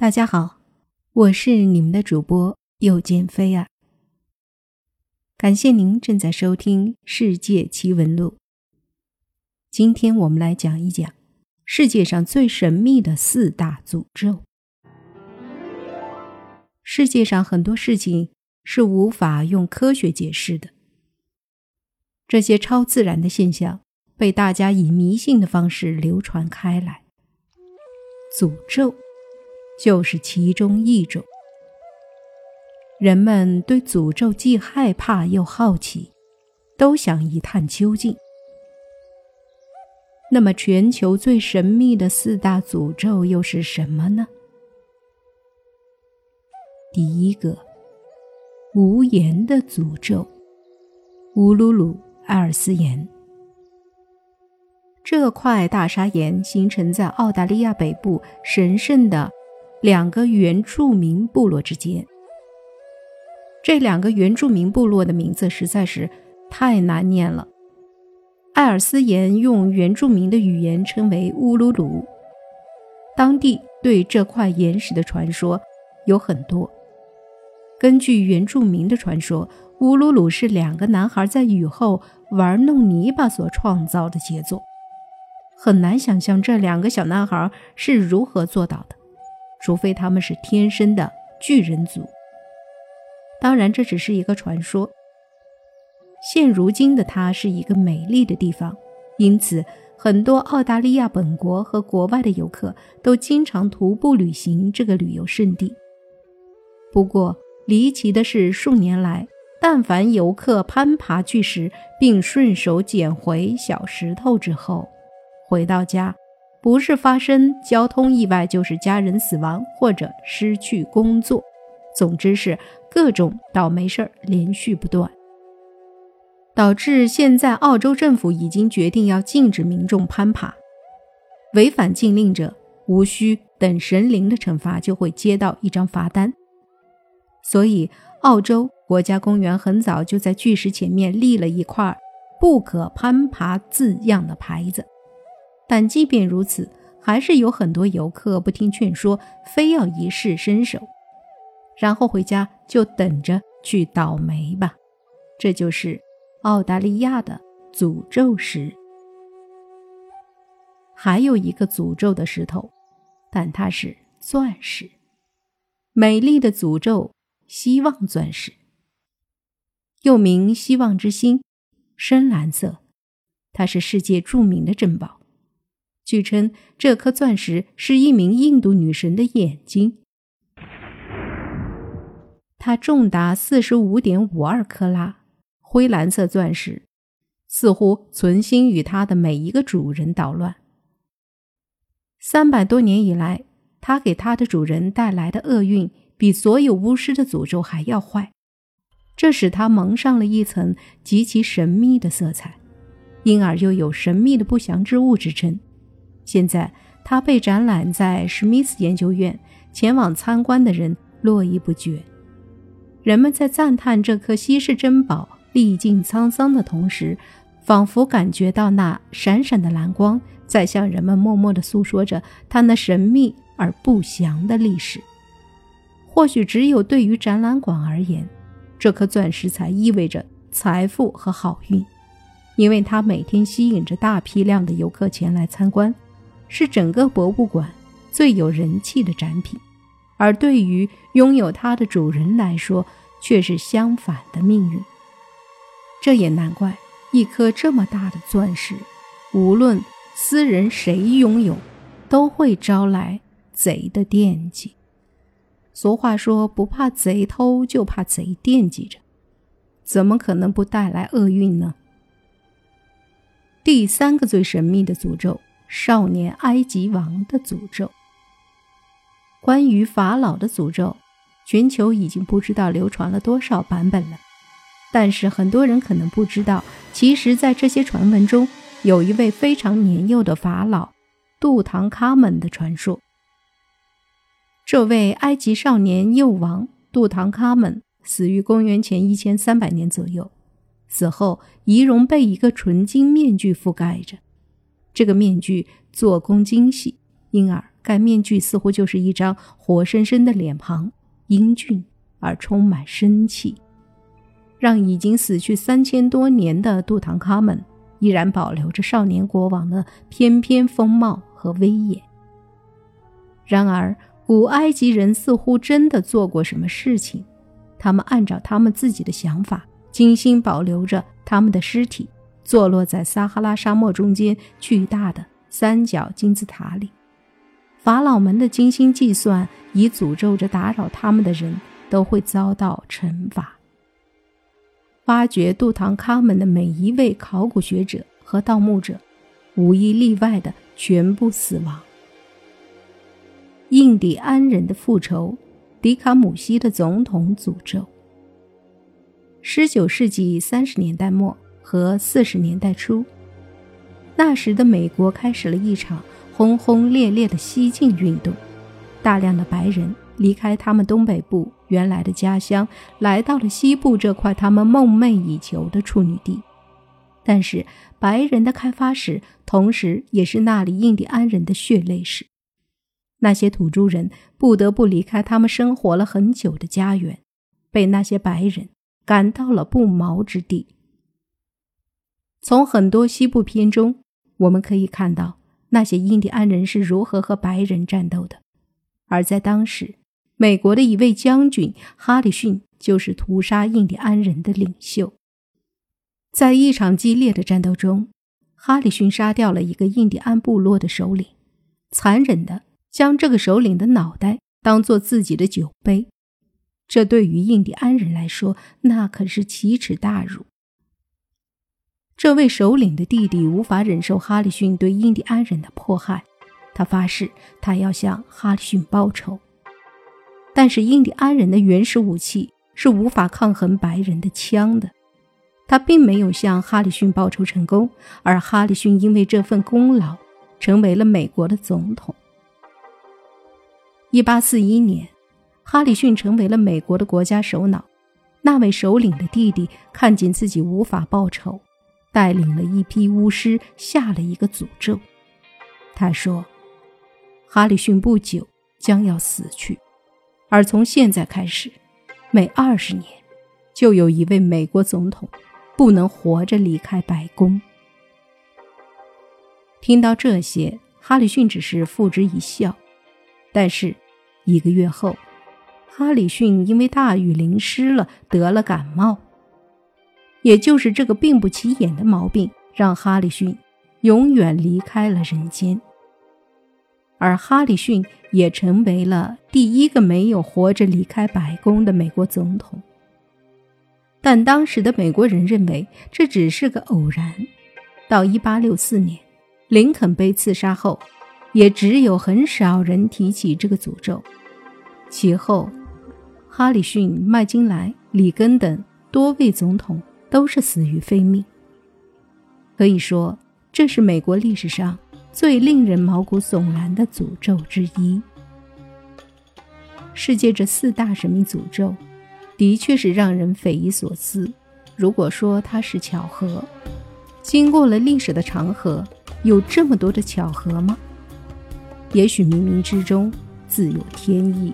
大家好，我是你们的主播又见菲儿。感谢您正在收听《世界奇闻录》。今天我们来讲一讲世界上最神秘的四大诅咒。世界上很多事情是无法用科学解释的，这些超自然的现象被大家以迷信的方式流传开来。诅咒。就是其中一种。人们对诅咒既害怕又好奇，都想一探究竟。那么，全球最神秘的四大诅咒又是什么呢？第一个，无言的诅咒——乌鲁鲁艾尔斯岩。这块大砂岩形成在澳大利亚北部神圣的。两个原住民部落之间，这两个原住民部落的名字实在是太难念了。艾尔斯岩用原住民的语言称为乌鲁鲁。当地对这块岩石的传说有很多。根据原住民的传说，乌鲁鲁是两个男孩在雨后玩弄泥巴所创造的杰作。很难想象这两个小男孩是如何做到的。除非他们是天生的巨人族，当然这只是一个传说。现如今的它是一个美丽的地方，因此很多澳大利亚本国和国外的游客都经常徒步旅行这个旅游胜地。不过离奇的是，数年来，但凡游客攀爬巨石并顺手捡回小石头之后，回到家。不是发生交通意外，就是家人死亡或者失去工作，总之是各种倒霉事儿连续不断，导致现在澳洲政府已经决定要禁止民众攀爬，违反禁令者无需等神灵的惩罚，就会接到一张罚单。所以，澳洲国家公园很早就在巨石前面立了一块“不可攀爬”字样的牌子。但即便如此，还是有很多游客不听劝说，非要一试身手，然后回家就等着去倒霉吧。这就是澳大利亚的诅咒石。还有一个诅咒的石头，但它是钻石，美丽的诅咒——希望钻石，又名希望之星，深蓝色，它是世界著名的珍宝。据称，这颗钻石是一名印度女神的眼睛。它重达四十五点五二克拉，灰蓝色钻石，似乎存心与它的每一个主人捣乱。三百多年以来，它给它的主人带来的厄运比所有巫师的诅咒还要坏，这使它蒙上了一层极其神秘的色彩，因而又有神秘的不祥之物之称。现在，它被展览在史密斯研究院，前往参观的人络绎不绝。人们在赞叹这颗稀世珍宝历尽沧桑的同时，仿佛感觉到那闪闪的蓝光在向人们默默地诉说着它那神秘而不祥的历史。或许只有对于展览馆而言，这颗钻石才意味着财富和好运，因为它每天吸引着大批量的游客前来参观。是整个博物馆最有人气的展品，而对于拥有它的主人来说，却是相反的命运。这也难怪，一颗这么大的钻石，无论私人谁拥有，都会招来贼的惦记。俗话说：“不怕贼偷，就怕贼惦记着。”怎么可能不带来厄运呢？第三个最神秘的诅咒。少年埃及王的诅咒。关于法老的诅咒，全球已经不知道流传了多少版本了。但是很多人可能不知道，其实，在这些传闻中，有一位非常年幼的法老——杜唐卡门的传说。这位埃及少年幼王杜唐卡门死于公元前一千三百年左右，死后仪容被一个纯金面具覆盖着。这个面具做工精细，因而该面具似乎就是一张活生生的脸庞，英俊而充满生气，让已经死去三千多年的杜唐卡门依然保留着少年国王的翩翩风貌和威严。然而，古埃及人似乎真的做过什么事情，他们按照他们自己的想法，精心保留着他们的尸体，坐落在撒哈拉沙漠中间巨大的三角金字塔里。法老们的精心计算，已诅咒着打扰他们的人都会遭到惩罚。发掘杜唐卡门的每一位考古学者和盗墓者，无一例外的全部死亡。印第安人的复仇，迪卡姆西的总统诅咒。十九世纪三十年代末和四十年代初，那时的美国开始了一场轰轰烈烈的西进运动，大量的白人离开他们东北部原来的家乡，来到了西部这块他们梦寐以求的处女地。但是，白人的开发史，同时也是那里印第安人的血泪史。那些土著人不得不离开他们生活了很久的家园，被那些白人赶到了不毛之地。从很多西部片中，我们可以看到那些印第安人是如何和白人战斗的。而在当时，美国的一位将军哈里逊就是屠杀印第安人的领袖。在一场激烈的战斗中，哈里逊杀掉了一个印第安部落的首领，残忍的。将这个首领的脑袋当做自己的酒杯，这对于印第安人来说，那可是奇耻大辱。这位首领的弟弟无法忍受哈里逊对印第安人的迫害，他发誓他要向哈里逊报仇。但是印第安人的原始武器是无法抗衡白人的枪的，他并没有向哈里逊报仇成功，而哈里逊因为这份功劳成为了美国的总统。一八四一年，哈里逊成为了美国的国家首脑。那位首领的弟弟看见自己无法报仇，带领了一批巫师下了一个诅咒。他说：“哈里逊不久将要死去，而从现在开始，每二十年就有一位美国总统不能活着离开白宫。”听到这些，哈里逊只是付之一笑。但是，一个月后，哈里逊因为大雨淋湿了，得了感冒。也就是这个病不起眼的毛病，让哈里逊永远离开了人间。而哈里逊也成为了第一个没有活着离开白宫的美国总统。但当时的美国人认为这只是个偶然。到1864年，林肯被刺杀后。也只有很少人提起这个诅咒。其后，哈里逊、麦金莱、里根等多位总统都是死于非命。可以说，这是美国历史上最令人毛骨悚然的诅咒之一。世界这四大神秘诅咒，的确是让人匪夷所思。如果说它是巧合，经过了历史的长河，有这么多的巧合吗？也许冥冥之中自有天意。